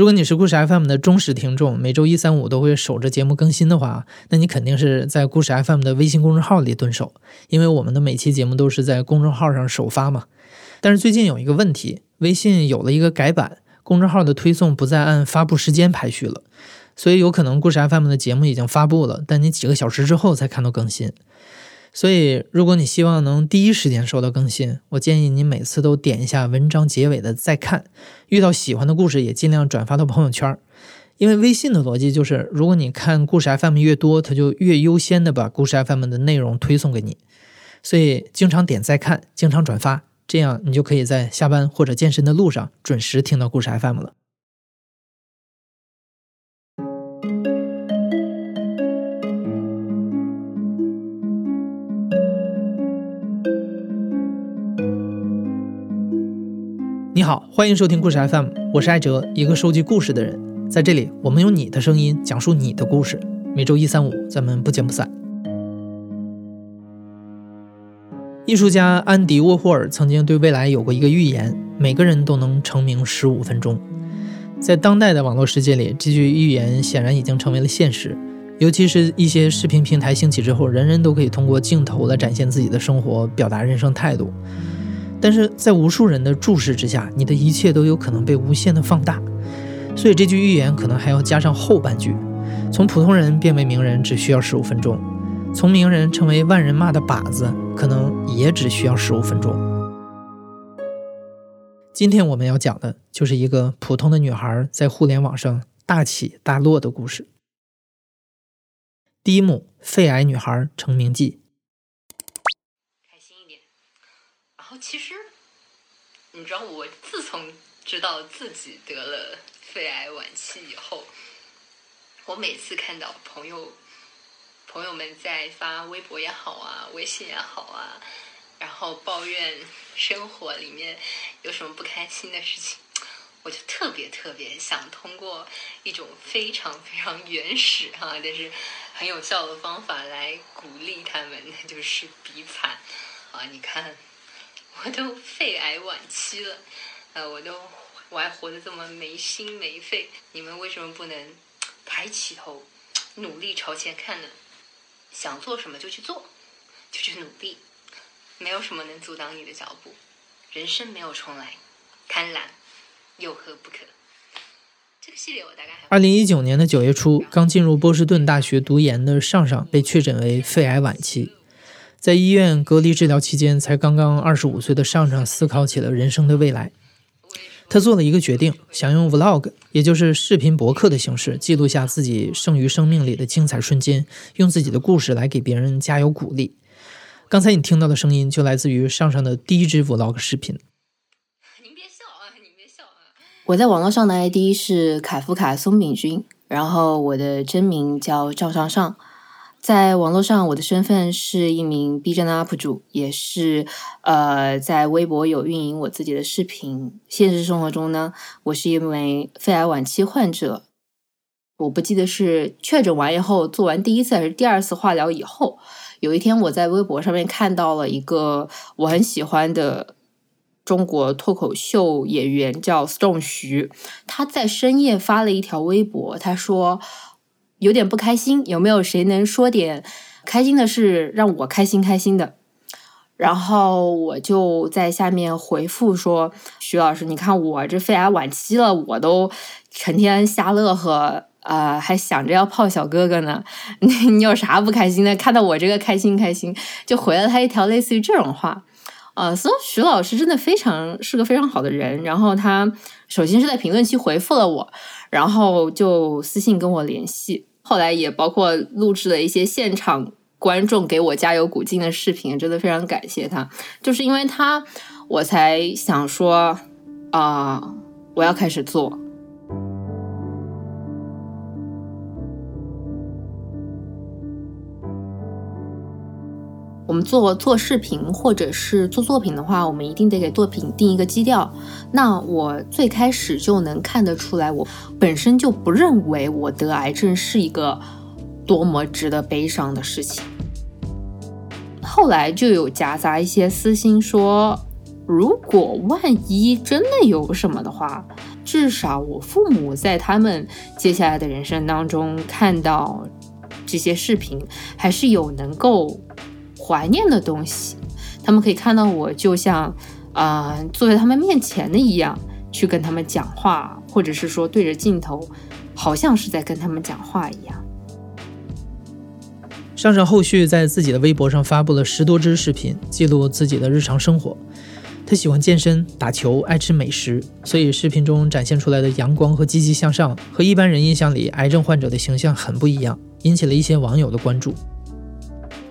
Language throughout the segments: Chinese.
如果你是故事 FM 的忠实听众，每周一、三、五都会守着节目更新的话，那你肯定是在故事 FM 的微信公众号里蹲守，因为我们的每期节目都是在公众号上首发嘛。但是最近有一个问题，微信有了一个改版，公众号的推送不再按发布时间排序了，所以有可能故事 FM 的节目已经发布了，但你几个小时之后才看到更新。所以，如果你希望能第一时间收到更新，我建议你每次都点一下文章结尾的再看。遇到喜欢的故事，也尽量转发到朋友圈。因为微信的逻辑就是，如果你看故事 FM 越多，它就越优先的把故事 FM 的内容推送给你。所以，经常点再看，经常转发，这样你就可以在下班或者健身的路上准时听到故事 FM 了。你好，欢迎收听故事 FM，我是艾哲，一个收集故事的人。在这里，我们用你的声音讲述你的故事。每周一、三、五，咱们不见不散。艺术家安迪沃霍尔曾经对未来有过一个预言：每个人都能成名十五分钟。在当代的网络世界里，这句预言显然已经成为了现实。尤其是一些视频平台兴起之后，人人都可以通过镜头来展现自己的生活，表达人生态度。但是在无数人的注视之下，你的一切都有可能被无限的放大，所以这句预言可能还要加上后半句：从普通人变为名人只需要十五分钟，从名人成为万人骂的靶子，可能也只需要十五分钟。今天我们要讲的就是一个普通的女孩在互联网上大起大落的故事。第一幕：肺癌女孩成名记。其实，你知道，我自从知道自己得了肺癌晚期以后，我每次看到朋友朋友们在发微博也好啊，微信也好啊，然后抱怨生活里面有什么不开心的事情，我就特别特别想通过一种非常非常原始哈，但是很有效的方法来鼓励他们，那就是比惨啊！你看。我都肺癌晚期了，呃，我都我还活得这么没心没肺，你们为什么不能抬起头，努力朝前看呢？想做什么就去做，就去努力，没有什么能阻挡你的脚步。人生没有重来，贪婪有何不可？这个系列我大概还。二零一九年的九月初，刚进入波士顿大学读研的尚尚被确诊为肺癌晚期。在医院隔离治疗期间，才刚刚二十五岁的上上思考起了人生的未来。他做了一个决定，想用 vlog，也就是视频博客的形式，记录下自己剩余生命里的精彩瞬间，用自己的故事来给别人加油鼓励。刚才你听到的声音，就来自于上上的第一支 vlog 视频。您别笑啊，您别笑啊！我在网络上的 ID 是卡夫卡松饼君，然后我的真名叫赵上上。在网络上，我的身份是一名 B 站的 UP 主，也是呃，在微博有运营我自己的视频。现实生活中呢，我是一位肺癌晚期患者。我不记得是确诊完以后做完第一次还是第二次化疗以后，有一天我在微博上面看到了一个我很喜欢的中国脱口秀演员，叫 Stone 徐，他在深夜发了一条微博，他说。有点不开心，有没有谁能说点开心的事让我开心开心的？然后我就在下面回复说：“徐老师，你看我这肺癌晚期了，我都成天瞎乐呵，呃，还想着要泡小哥哥呢。你你有啥不开心的？看到我这个开心开心，就回了他一条类似于这种话。呃，所以徐老师真的非常是个非常好的人。然后他首先是在评论区回复了我，然后就私信跟我联系。”后来也包括录制了一些现场观众给我加油鼓劲的视频，真的非常感谢他。就是因为他，我才想说啊，我要开始做。我们做做视频或者是做作品的话，我们一定得给作品定一个基调。那我最开始就能看得出来，我本身就不认为我得癌症是一个多么值得悲伤的事情。后来就有夹杂一些私心说，如果万一真的有什么的话，至少我父母在他们接下来的人生当中看到这些视频，还是有能够怀念的东西。他们可以看到我，就像啊、坐在他们面前的一样，去跟他们讲话，或者是说对着镜头，好像是在跟他们讲话一样。上上后续在自己的微博上发布了十多支视频，记录自己的日常生活。他喜欢健身、打球，爱吃美食，所以视频中展现出来的阳光和积极向上，和一般人印象里癌症患者的形象很不一样，引起了一些网友的关注。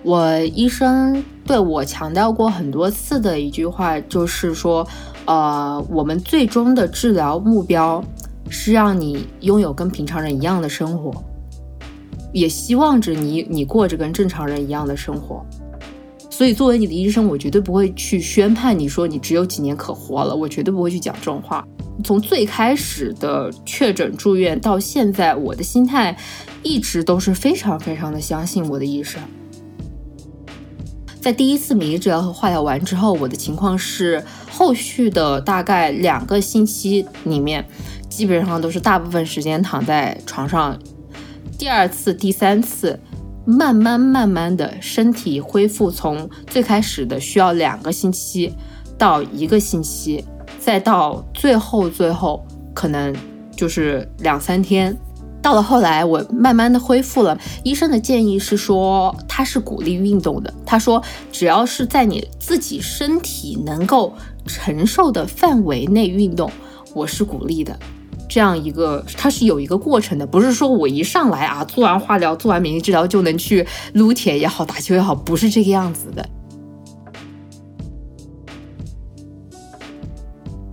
我医生对我强调过很多次的一句话，就是说，呃，我们最终的治疗目标是让你拥有跟平常人一样的生活，也希望着你你过着跟正常人一样的生活。所以，作为你的医生，我绝对不会去宣判你说你只有几年可活了，我绝对不会去讲这种话。从最开始的确诊住院到现在，我的心态一直都是非常非常的相信我的医生。在第一次免疫治疗和化疗完之后，我的情况是后续的大概两个星期里面，基本上都是大部分时间躺在床上。第二次、第三次，慢慢慢慢的身体恢复，从最开始的需要两个星期到一个星期，再到最后最后可能就是两三天。到了后来，我慢慢的恢复了。医生的建议是说，他是鼓励运动的。他说，只要是在你自己身体能够承受的范围内运动，我是鼓励的。这样一个，它是有一个过程的，不是说我一上来啊，做完化疗、做完免疫治疗就能去撸铁也好、打球也好，不是这个样子的。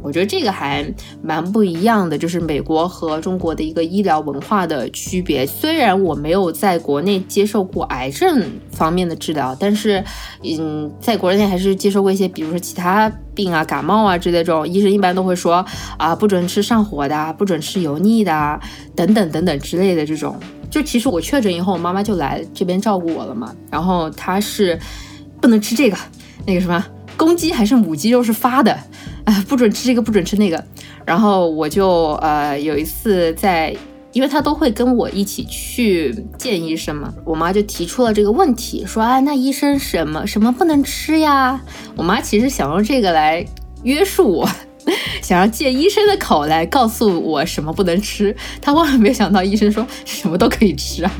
我觉得这个还蛮不一样的，就是美国和中国的一个医疗文化的区别。虽然我没有在国内接受过癌症方面的治疗，但是，嗯，在国内还是接受过一些，比如说其他病啊、感冒啊之类这种，医生一般都会说啊，不准吃上火的，不准吃油腻的，等等等等之类的这种。就其实我确诊以后，我妈妈就来这边照顾我了嘛，然后她是不能吃这个，那个什么。公鸡还是母鸡肉是发的，啊，不准吃这个，不准吃那个。然后我就呃有一次在，因为他都会跟我一起去见医生嘛，我妈就提出了这个问题，说啊，那医生什么什么不能吃呀？我妈其实想用这个来约束我，想要借医生的口来告诉我什么不能吃。她万万没想到医生说什么都可以吃啊。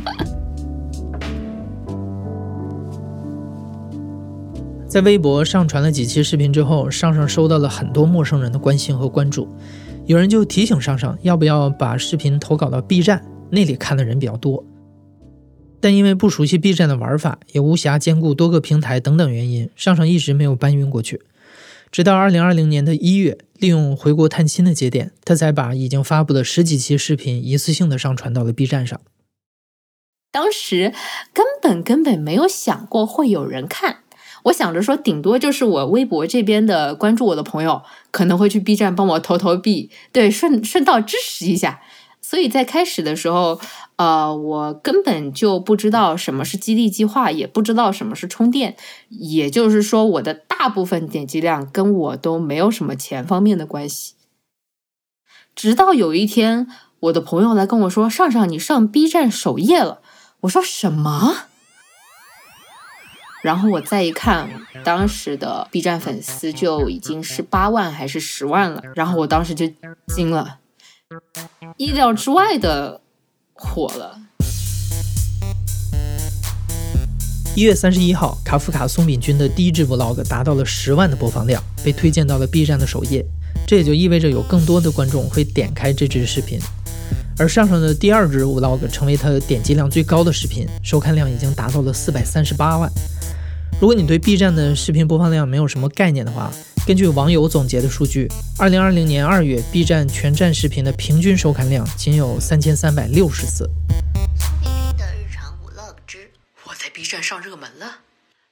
在微博上传了几期视频之后，上上收到了很多陌生人的关心和关注。有人就提醒上上，要不要把视频投稿到 B 站，那里看的人比较多。但因为不熟悉 B 站的玩法，也无暇兼顾多个平台等等原因，上上一直没有搬运过去。直到2020年的一月，利用回国探亲的节点，他才把已经发布的十几期视频一次性的上传到了 B 站上。当时根本根本没有想过会有人看。我想着说，顶多就是我微博这边的关注我的朋友可能会去 B 站帮我投投币，对，顺顺道支持一下。所以在开始的时候，呃，我根本就不知道什么是激励计划，也不知道什么是充电。也就是说，我的大部分点击量跟我都没有什么钱方面的关系。直到有一天，我的朋友来跟我说：“上上，你上 B 站首页了。”我说：“什么？”然后我再一看，当时的 B 站粉丝就已经是八万还是十万了，然后我当时就惊了，意料之外的火了。一月三十一号，卡夫卡松饼君的第一支 vlog 达到了十万的播放量，被推荐到了 B 站的首页，这也就意味着有更多的观众会点开这支视频。而上上的第二支 vlog 成为他点击量最高的视频，收看量已经达到了四百三十八万。如果你对 B 站的视频播放量没有什么概念的话，根据网友总结的数据，二零二零年二月 B 站全站视频的平均收看量仅有三千三百六十次。松饼君的日常 vlog 之我在 B 站上热门了。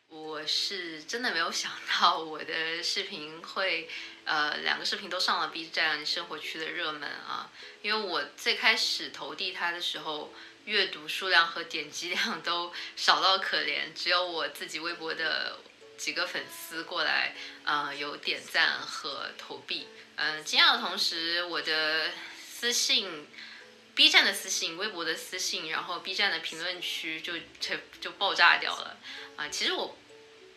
我是真的没有想到我的视频会，呃，两个视频都上了 B 站生活区的热门啊，因为我最开始投递它的时候。阅读数量和点击量都少到可怜，只有我自己微博的几个粉丝过来，呃，有点赞和投币。嗯，惊讶的同时，我的私信、B 站的私信、微博的私信，然后 B 站的评论区就就就爆炸掉了。啊，其实我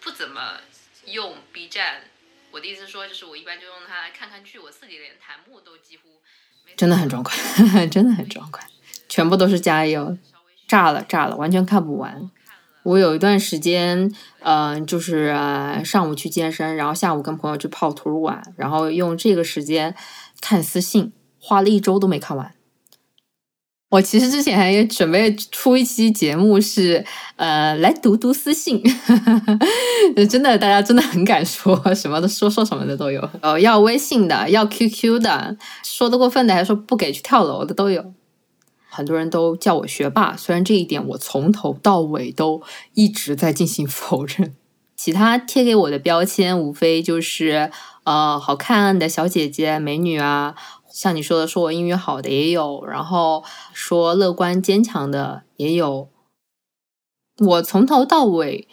不怎么用 B 站，我的意思说，就是我一般就用它来看看剧，我自己连弹幕都几乎真的很壮观，真的很壮观，全部都是加油，炸了炸了，完全看不完。我有一段时间，嗯，就是上午去健身，然后下午跟朋友去泡图书馆，然后用这个时间看私信，花了一周都没看完。我其实之前还准备出一期节目，是呃来读读私信，真的，大家真的很敢说，什么的说说什么的都有，呃，要微信的，要 QQ 的，说的过分的，还说不给去跳楼的都有。很多人都叫我学霸，虽然这一点我从头到尾都一直在进行否认。其他贴给我的标签无非就是呃好看的小姐姐、美女啊，像你说的说我英语好的也有，然后说乐观坚强的也有。我从头到尾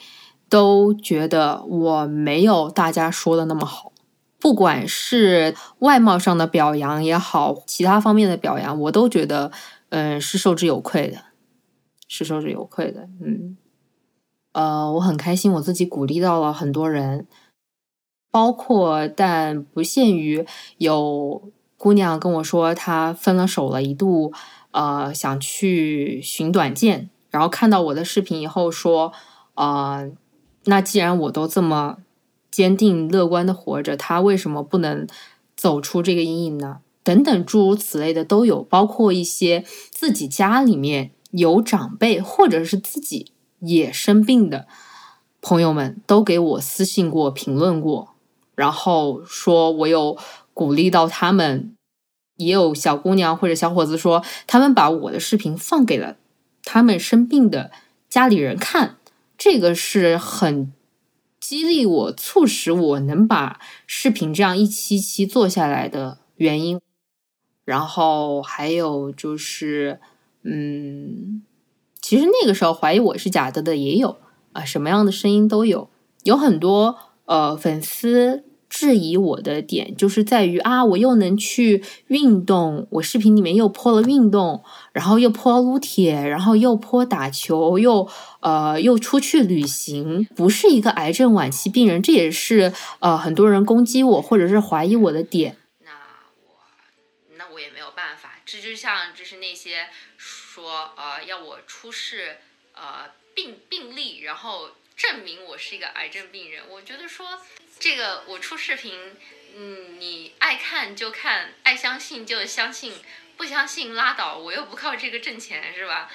都觉得我没有大家说的那么好，不管是外貌上的表扬也好，其他方面的表扬，我都觉得。嗯，是受之有愧的，是受之有愧的。嗯，呃，我很开心，我自己鼓励到了很多人，包括但不限于有姑娘跟我说她分了手了，一度呃想去寻短见，然后看到我的视频以后说，呃，那既然我都这么坚定乐观的活着，她为什么不能走出这个阴影呢？等等诸如此类的都有，包括一些自己家里面有长辈，或者是自己也生病的朋友们，都给我私信过、评论过，然后说我有鼓励到他们。也有小姑娘或者小伙子说，他们把我的视频放给了他们生病的家里人看，这个是很激励我、促使我能把视频这样一期期做下来的原因。然后还有就是，嗯，其实那个时候怀疑我是假的的也有啊，什么样的声音都有，有很多呃粉丝质疑我的点就是在于啊，我又能去运动，我视频里面又泼了运动，然后又泼撸铁，然后又泼打球，又呃又出去旅行，不是一个癌症晚期病人，这也是呃很多人攻击我或者是怀疑我的点。这就像就是那些说呃要我出示呃病病例，然后证明我是一个癌症病人。我觉得说这个我出视频，嗯，你爱看就看，爱相信就相信，不相信拉倒。我又不靠这个挣钱，是吧？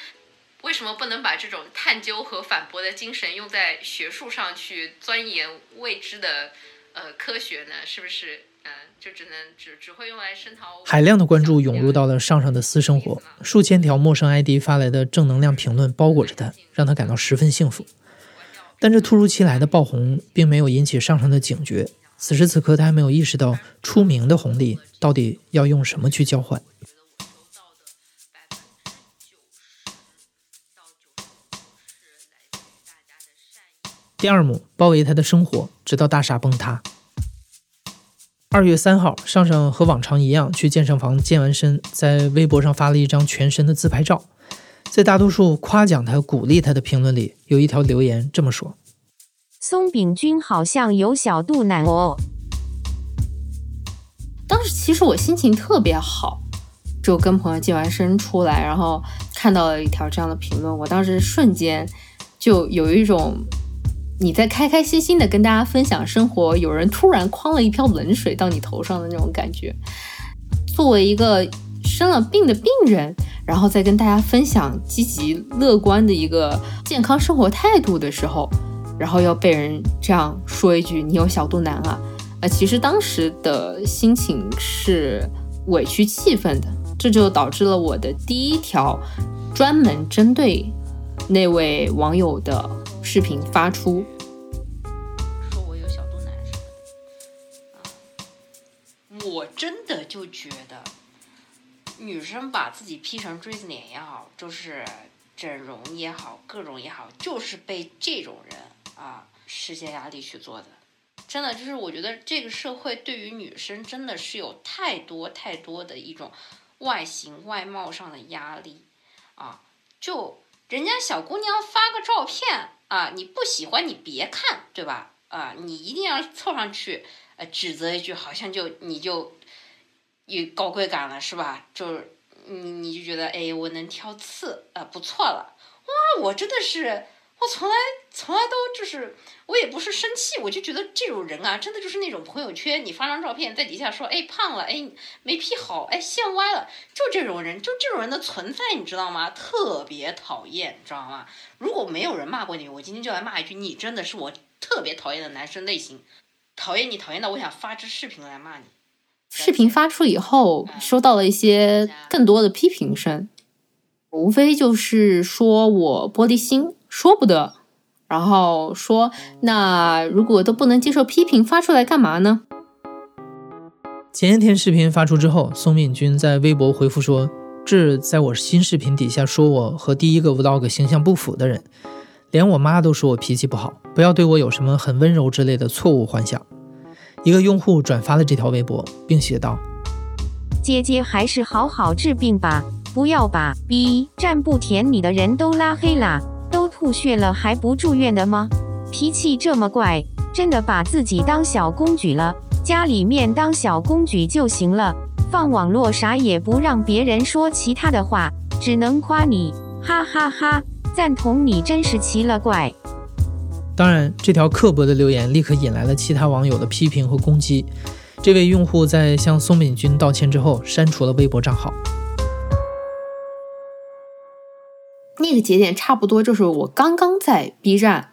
为什么不能把这种探究和反驳的精神用在学术上去钻研未知的呃科学呢？是不是？嗯，就只能只只会用来声讨。海量的关注涌入到了上上的私生活，数千条陌生 ID 发来的正能量评论包裹着他，让他感到十分幸福。但这突如其来的爆红并没有引起上上的警觉。此时此刻，他还没有意识到出名的红利到底要用什么去交换。第二幕包围他的生活，直到大厦崩塌。二月三号，上上和往常一样去健身房健完身，在微博上发了一张全身的自拍照。在大多数夸奖他、鼓励他的评论里，有一条留言这么说：“松饼君好像有小肚腩哦。”当时其实我心情特别好，就跟朋友健完身出来，然后看到了一条这样的评论，我当时瞬间就有一种。你在开开心心的跟大家分享生活，有人突然哐了一瓢冷水到你头上的那种感觉。作为一个生了病的病人，然后再跟大家分享积极乐观的一个健康生活态度的时候，然后要被人这样说一句“你有小肚腩啊”，啊，其实当时的心情是委屈气愤的，这就导致了我的第一条专门针对那位网友的。视频发出，说我有小肚腩什么的啊，我真的就觉得，女生把自己 P 成锥子脸也好，就是整容也好，各种也好，就是被这种人啊施加压力去做的。真的就是我觉得这个社会对于女生真的是有太多太多的一种外形外貌上的压力啊，就人家小姑娘发个照片啊，你不喜欢你别看，对吧？啊，你一定要凑上去，呃，指责一句，好像就你就有高贵感了，是吧？就是你你就觉得，哎，我能挑刺，啊，不错了，哇，我真的是。我从来从来都就是，我也不是生气，我就觉得这种人啊，真的就是那种朋友圈你发张照片在底下说，哎胖了，哎没 P 好，哎线歪了，就这种人，就这种人的存在，你知道吗？特别讨厌，你知道吗？如果没有人骂过你，我今天就来骂一句，你真的是我特别讨厌的男生类型，讨厌你讨厌到我想发支视频来骂你。视频发出以后，收到了一些更多的批评声，无非就是说我玻璃心。说不得，然后说那如果都不能接受批评，发出来干嘛呢？前一天视频发出之后，宋敏君在微博回复说：“这在我新视频底下说我和第一个 vlog 形象不符的人，连我妈都说我脾气不好，不要对我有什么很温柔之类的错误幻想。”一个用户转发了这条微博，并写道：“姐姐还是好好治病吧，不要把 B 站不舔你的人都拉黑啦。”都吐血了还不住院的吗？脾气这么怪，真的把自己当小公举了？家里面当小公举就行了，放网络啥也不让别人说其他的话，只能夸你，哈哈哈！赞同你真是奇了怪。当然，这条刻薄的留言立刻引来了其他网友的批评和攻击。这位用户在向宋敏君道歉之后，删除了微博账号。那个节点差不多就是我刚刚在 B 站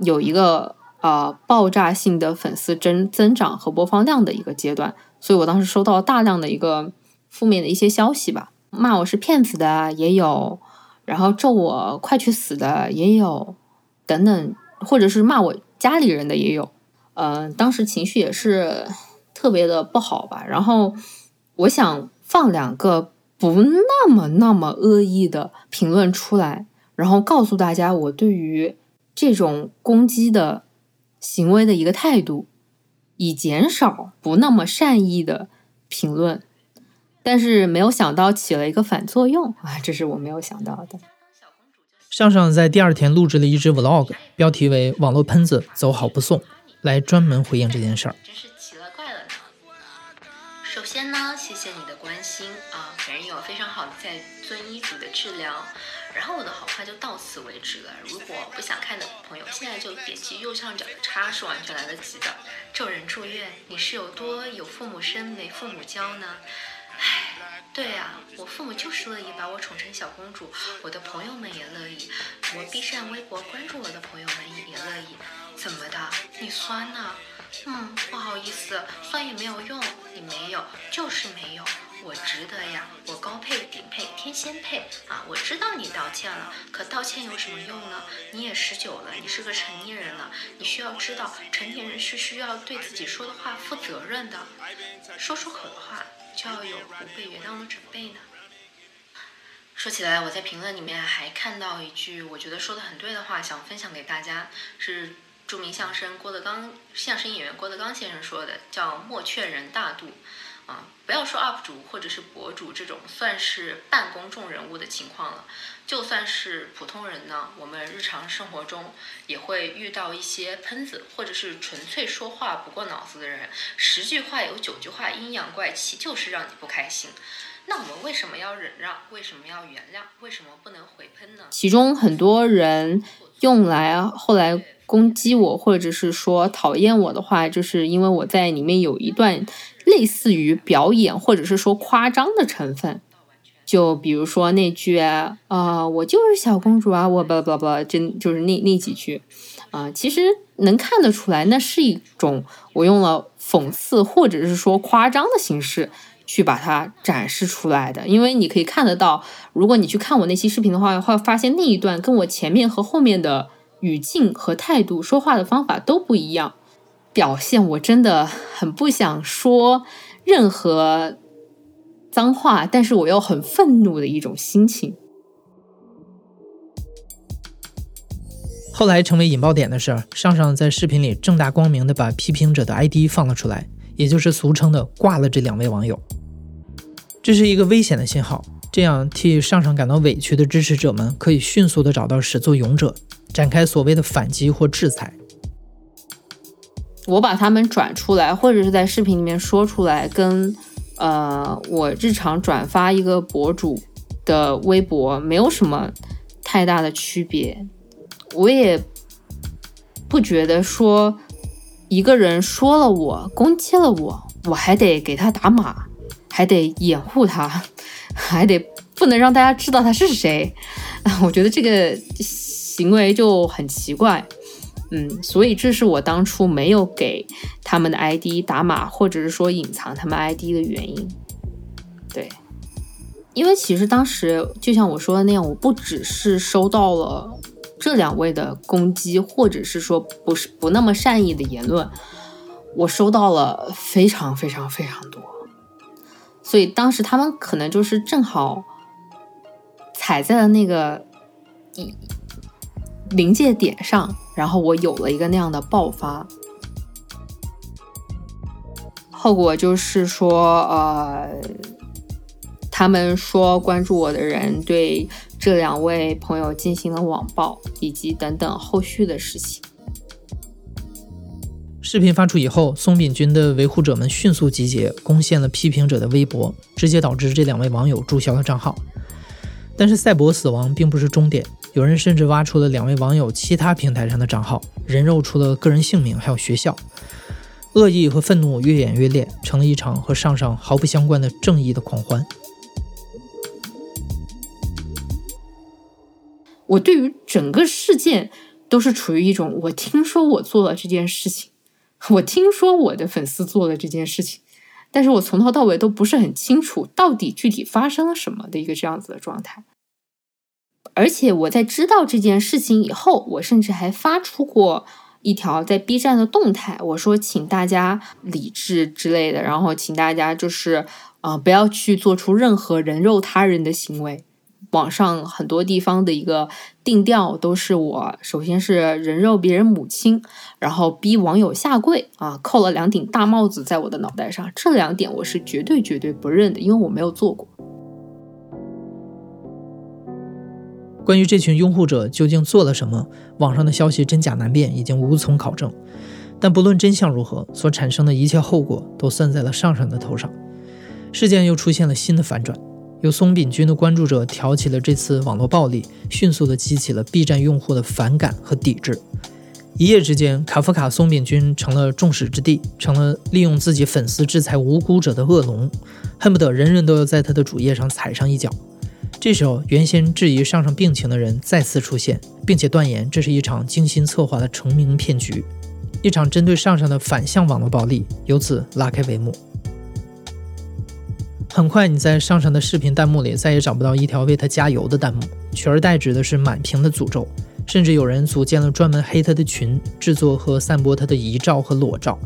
有一个呃爆炸性的粉丝增增长和播放量的一个阶段，所以我当时收到大量的一个负面的一些消息吧，骂我是骗子的也有，然后咒我快去死的也有，等等，或者是骂我家里人的也有，嗯，当时情绪也是特别的不好吧，然后我想放两个。不那么那么恶意的评论出来，然后告诉大家我对于这种攻击的行为的一个态度，以减少不那么善意的评论。但是没有想到起了一个反作用啊，这是我没有想到的。上上在第二天录制了一支 vlog，标题为“网络喷子走好不送”，来专门回应这件事儿。先呢，谢谢你的关心啊。人有非常好的在遵医嘱的治疗，然后我的好话就到此为止了。如果不想看的朋友，现在就点击右上角的叉，是完全来得及的。咒人住院，你是有多有父母生没父母教呢？唉，对呀，我父母就是乐意把我宠成小公主，我的朋友们也乐意，我 B 站、微博关注我的朋友们也乐意。怎么的？你酸呢？嗯，不好意思，酸也没有用，你没有就是没有。我值得呀，我高配顶配天仙配啊！我知道你道歉了，可道歉有什么用呢？你也十九了，你是个成年人了，你需要知道，成年人是需要对自己说的话负责任的，说出口的话就要有不被原谅的准备呢。说起来，我在评论里面还看到一句我觉得说的很对的话，想分享给大家，是著名相声郭德纲相声演员郭德纲先生说的，叫莫劝人大度。啊，不要说 UP 主或者是博主这种算是半公众人物的情况了，就算是普通人呢，我们日常生活中也会遇到一些喷子，或者是纯粹说话不过脑子的人，十句话有九句话阴阳怪气，就是让你不开心。那我们为什么要忍让？为什么要原谅？为什么不能回喷呢？其中很多人用来后来攻击我，或者是说讨厌我的话，就是因为我在里面有一段。类似于表演或者是说夸张的成分，就比如说那句啊，我就是小公主啊，我不不不，真就是那那几句啊，其实能看得出来，那是一种我用了讽刺或者是说夸张的形式去把它展示出来的。因为你可以看得到，如果你去看我那期视频的话，会发现那一段跟我前面和后面的语境和态度、说话的方法都不一样。表现我真的很不想说任何脏话，但是我又很愤怒的一种心情。后来成为引爆点的是，上上在视频里正大光明的把批评者的 ID 放了出来，也就是俗称的挂了这两位网友。这是一个危险的信号，这样替上上感到委屈的支持者们可以迅速的找到始作俑者，展开所谓的反击或制裁。我把他们转出来，或者是在视频里面说出来，跟呃我日常转发一个博主的微博没有什么太大的区别。我也不觉得说一个人说了我攻击了我，我还得给他打码，还得掩护他，还得不能让大家知道他是谁。我觉得这个行为就很奇怪。嗯，所以这是我当初没有给他们的 ID 打码，或者是说隐藏他们 ID 的原因。对，因为其实当时就像我说的那样，我不只是收到了。这两位的攻击，或者是说不是不那么善意的言论，我收到了非常非常非常多，所以当时他们可能就是正好踩在了那个临界点上，然后我有了一个那样的爆发，后果就是说，呃，他们说关注我的人对。这两位朋友进行了网暴，以及等等后续的事情。视频发出以后，松饼君的维护者们迅速集结，攻陷了批评者的微博，直接导致这两位网友注销了账号。但是赛博死亡并不是终点，有人甚至挖出了两位网友其他平台上的账号，人肉出了个人姓名，还有学校。恶意和愤怒越演越烈，成了一场和上上毫不相关的正义的狂欢。我对于整个事件都是处于一种，我听说我做了这件事情，我听说我的粉丝做了这件事情，但是我从头到尾都不是很清楚到底具体发生了什么的一个这样子的状态。而且我在知道这件事情以后，我甚至还发出过一条在 B 站的动态，我说请大家理智之类的，然后请大家就是啊不要去做出任何人肉他人的行为。网上很多地方的一个定调都是我，首先是人肉别人母亲，然后逼网友下跪啊，扣了两顶大帽子在我的脑袋上，这两点我是绝对绝对不认的，因为我没有做过。关于这群拥护者究竟做了什么，网上的消息真假难辨，已经无从考证。但不论真相如何，所产生的一切后果都算在了上上的头上。事件又出现了新的反转。由松饼君的关注者挑起了这次网络暴力，迅速的激起了 B 站用户的反感和抵制。一夜之间，卡夫卡松饼君成了众矢之的，成了利用自己粉丝制裁无辜者的恶龙，恨不得人人都要在他的主页上踩上一脚。这时候，原先质疑上上病情的人再次出现，并且断言这是一场精心策划的成名骗局，一场针对上上的反向网络暴力由此拉开帷幕。很快，你在上上的视频弹幕里再也找不到一条为他加油的弹幕，取而代之的是满屏的诅咒，甚至有人组建了专门黑他的群，制作和散播他的遗照和裸照。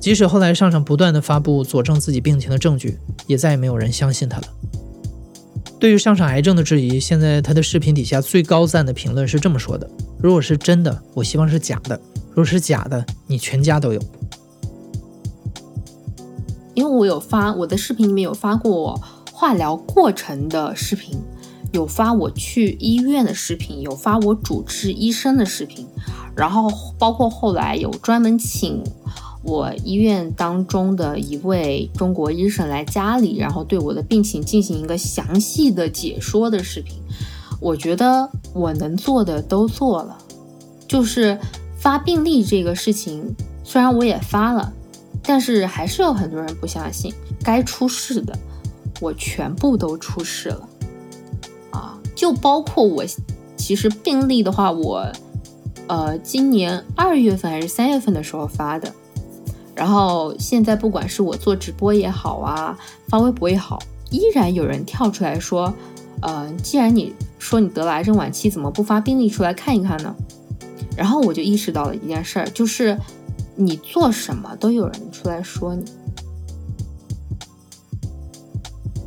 即使后来上上不断的发布佐证自己病情的证据，也再也没有人相信他了。对于上上癌症的质疑，现在他的视频底下最高赞的评论是这么说的：“如果是真的，我希望是假的；如果是假的，你全家都有。”因为我有发我的视频里面有发过我化疗过程的视频，有发我去医院的视频，有发我主治医生的视频，然后包括后来有专门请我医院当中的一位中国医生来家里，然后对我的病情进行一个详细的解说的视频。我觉得我能做的都做了，就是发病例这个事情，虽然我也发了。但是还是有很多人不相信，该出事的我全部都出事了，啊，就包括我，其实病例的话，我呃今年二月份还是三月份的时候发的，然后现在不管是我做直播也好啊，发微博也好，依然有人跳出来说，呃，既然你说你得了癌症晚期，怎么不发病例出来看一看呢？然后我就意识到了一件事儿，就是。你做什么都有人出来说你，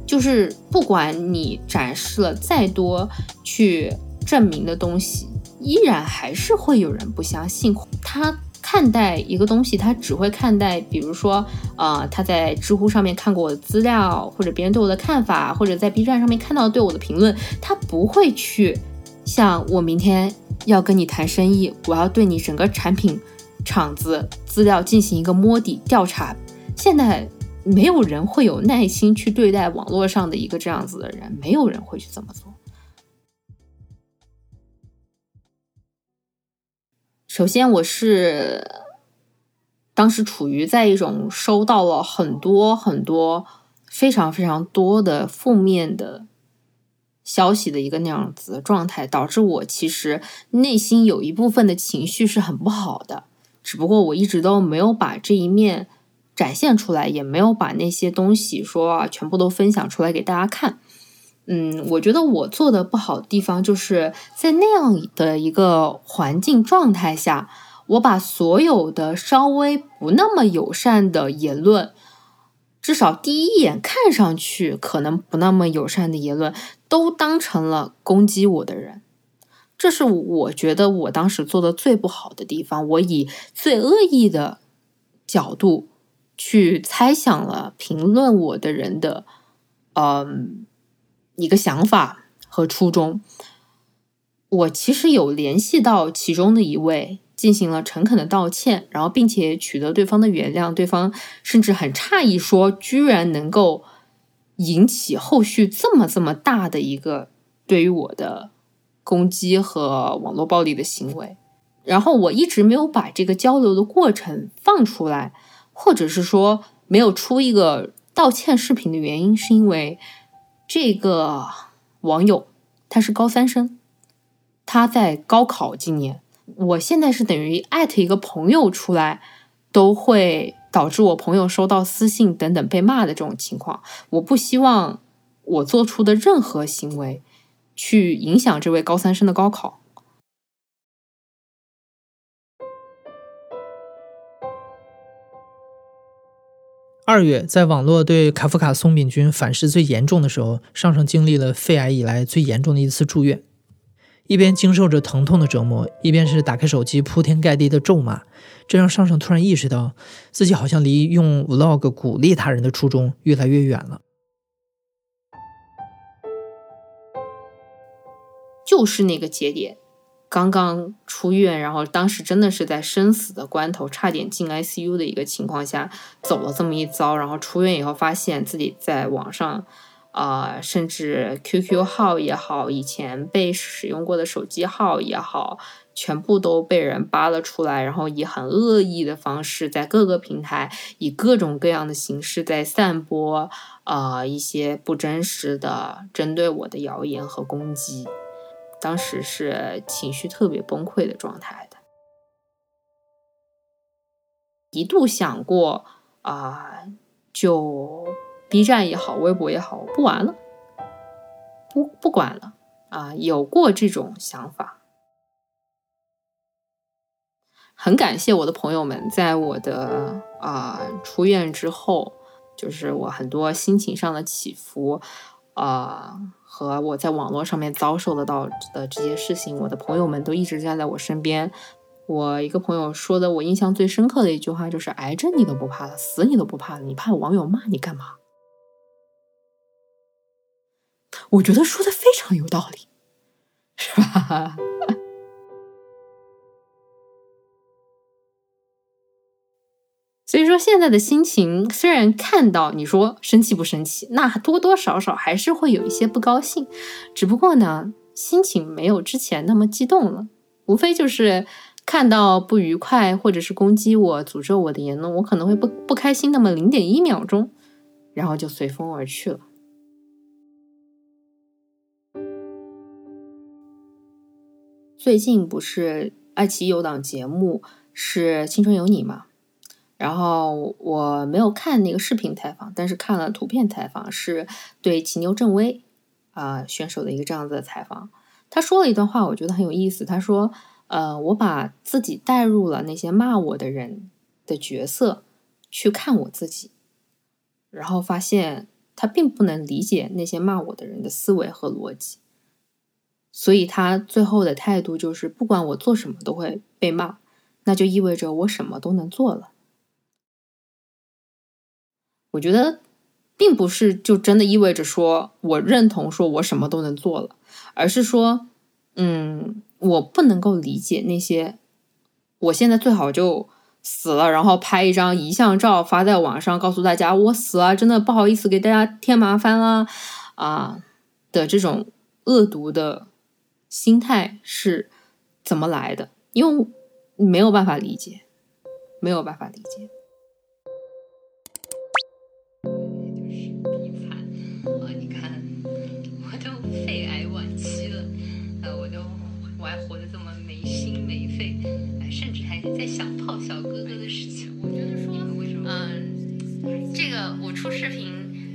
就是不管你展示了再多去证明的东西，依然还是会有人不相信。他看待一个东西，他只会看待，比如说，呃，他在知乎上面看过我的资料，或者别人对我的看法，或者在 B 站上面看到对我的评论，他不会去像我明天要跟你谈生意，我要对你整个产品厂子资料进行一个摸底调查。现在没有人会有耐心去对待网络上的一个这样子的人，没有人会去这么做。首先，我是当时处于在一种收到了很多很多非常非常多的负面的消息的一个那样子的状态，导致我其实内心有一部分的情绪是很不好的。只不过我一直都没有把这一面展现出来，也没有把那些东西说全部都分享出来给大家看。嗯，我觉得我做的不好的地方，就是在那样的一个环境状态下，我把所有的稍微不那么友善的言论，至少第一眼看上去可能不那么友善的言论，都当成了攻击我的人。这是我觉得我当时做的最不好的地方。我以最恶意的角度去猜想了评论我的人的，嗯。一个想法和初衷，我其实有联系到其中的一位，进行了诚恳的道歉，然后并且取得对方的原谅。对方甚至很诧异，说居然能够引起后续这么这么大的一个对于我的攻击和网络暴力的行为。然后我一直没有把这个交流的过程放出来，或者是说没有出一个道歉视频的原因，是因为。这个网友他是高三生，他在高考今年。我现在是等于艾特一个朋友出来，都会导致我朋友收到私信等等被骂的这种情况。我不希望我做出的任何行为去影响这位高三生的高考。二月，在网络对卡夫卡松饼君反噬最严重的时候，上上经历了肺癌以来最严重的一次住院，一边经受着疼痛的折磨，一边是打开手机铺天盖地的咒骂，这让上上突然意识到，自己好像离用 vlog 鼓励他人的初衷越来越远了。就是那个节点。刚刚出院，然后当时真的是在生死的关头，差点进 ICU 的一个情况下，走了这么一遭。然后出院以后，发现自己在网上，啊，甚至 QQ 号也好，以前被使用过的手机号也好，全部都被人扒了出来，然后以很恶意的方式，在各个平台以各种各样的形式在散播，啊，一些不真实的针对我的谣言和攻击。当时是情绪特别崩溃的状态的，一度想过啊，就 B 站也好，微博也好，不玩了，不不管了啊，有过这种想法。很感谢我的朋友们，在我的啊出院之后，就是我很多心情上的起伏啊。和我在网络上面遭受得到的这些事情，我的朋友们都一直站在我身边。我一个朋友说的，我印象最深刻的一句话就是：“癌症你都不怕了，死你都不怕了，你怕网友骂你干嘛？”我觉得说的非常有道理，是吧？所以说，现在的心情虽然看到你说生气不生气，那多多少少还是会有一些不高兴。只不过呢，心情没有之前那么激动了。无非就是看到不愉快或者是攻击我、诅咒我的言论，我可能会不不开心那么零点一秒钟，然后就随风而去了。最近不是爱奇艺有档节目是《青春有你》吗？然后我没有看那个视频采访，但是看了图片采访，是对骑牛正威啊选手的一个这样子的采访。他说了一段话，我觉得很有意思。他说：“呃，我把自己带入了那些骂我的人的角色去看我自己，然后发现他并不能理解那些骂我的人的思维和逻辑。所以他最后的态度就是，不管我做什么都会被骂，那就意味着我什么都能做了。我觉得，并不是就真的意味着说我认同说我什么都能做了，而是说，嗯，我不能够理解那些，我现在最好就死了，然后拍一张遗像照发在网上，告诉大家我死了，真的不好意思给大家添麻烦了啊的这种恶毒的心态是怎么来的？因为没有办法理解，没有办法理解。在想泡小哥哥的事情，我觉得说，嗯，这个我出视频，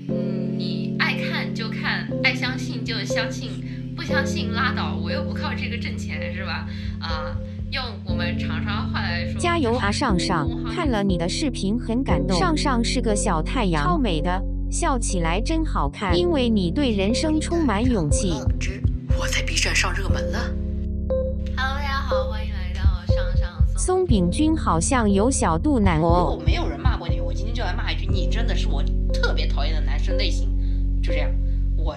嗯，你爱看就看，爱相信就相信，不相信拉倒，我又不靠这个挣钱，是吧？啊，用我们长沙话来说，加油啊，上上！看了你的视频很感动，上上是个小太阳，超美的，笑起来真好看，因为你对人生充满勇气。我在 B 站上热门了。松饼君好像有小肚腩哦。如果没有人骂过你，我今天就来骂一句，你真的是我特别讨厌的男生类型。就这样，我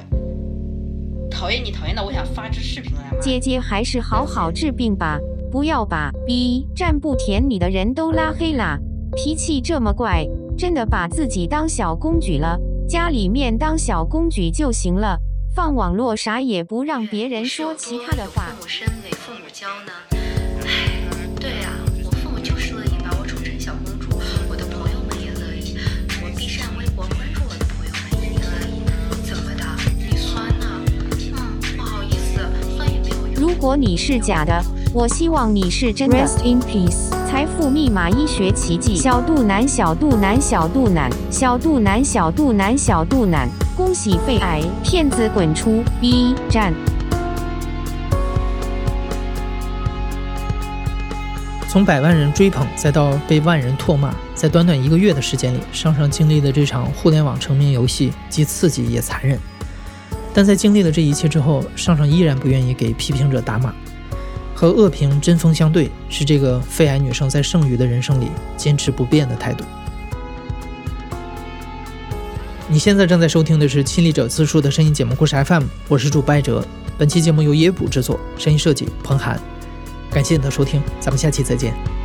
讨厌你，讨厌到我想发支视频来骂。姐姐还是好好治病吧，不要把 B 站不舔你的人都拉黑啦。脾气这么怪，真的把自己当小公举了，家里面当小公举就行了，放网络啥也不让别人说其他的话。父母生没父母教呢？如果你是假的，我希望你是真的。Rest in peace。财富密码医学奇迹。小肚腩，小肚腩，小肚腩，小肚腩，小肚腩，小肚腩。恭喜肺癌骗子滚出 B 站。从百万人追捧，再到被万人唾骂，在短短一个月的时间里，上上经历的这场互联网成名游戏，既刺激也残忍。但在经历了这一切之后，上上依然不愿意给批评者打码，和恶评针锋相对，是这个肺癌女生在剩余的人生里坚持不变的态度。你现在正在收听的是亲历者自述的声音节目故事 FM，我是主播艾哲。本期节目由野捕制作，声音设计彭涵。感谢你的收听，咱们下期再见。